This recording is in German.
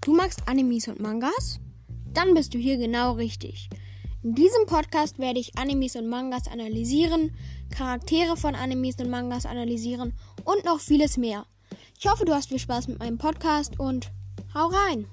Du magst Animes und Mangas? Dann bist du hier genau richtig. In diesem Podcast werde ich Animes und Mangas analysieren, Charaktere von Animes und Mangas analysieren und noch vieles mehr. Ich hoffe, du hast viel Spaß mit meinem Podcast und hau rein!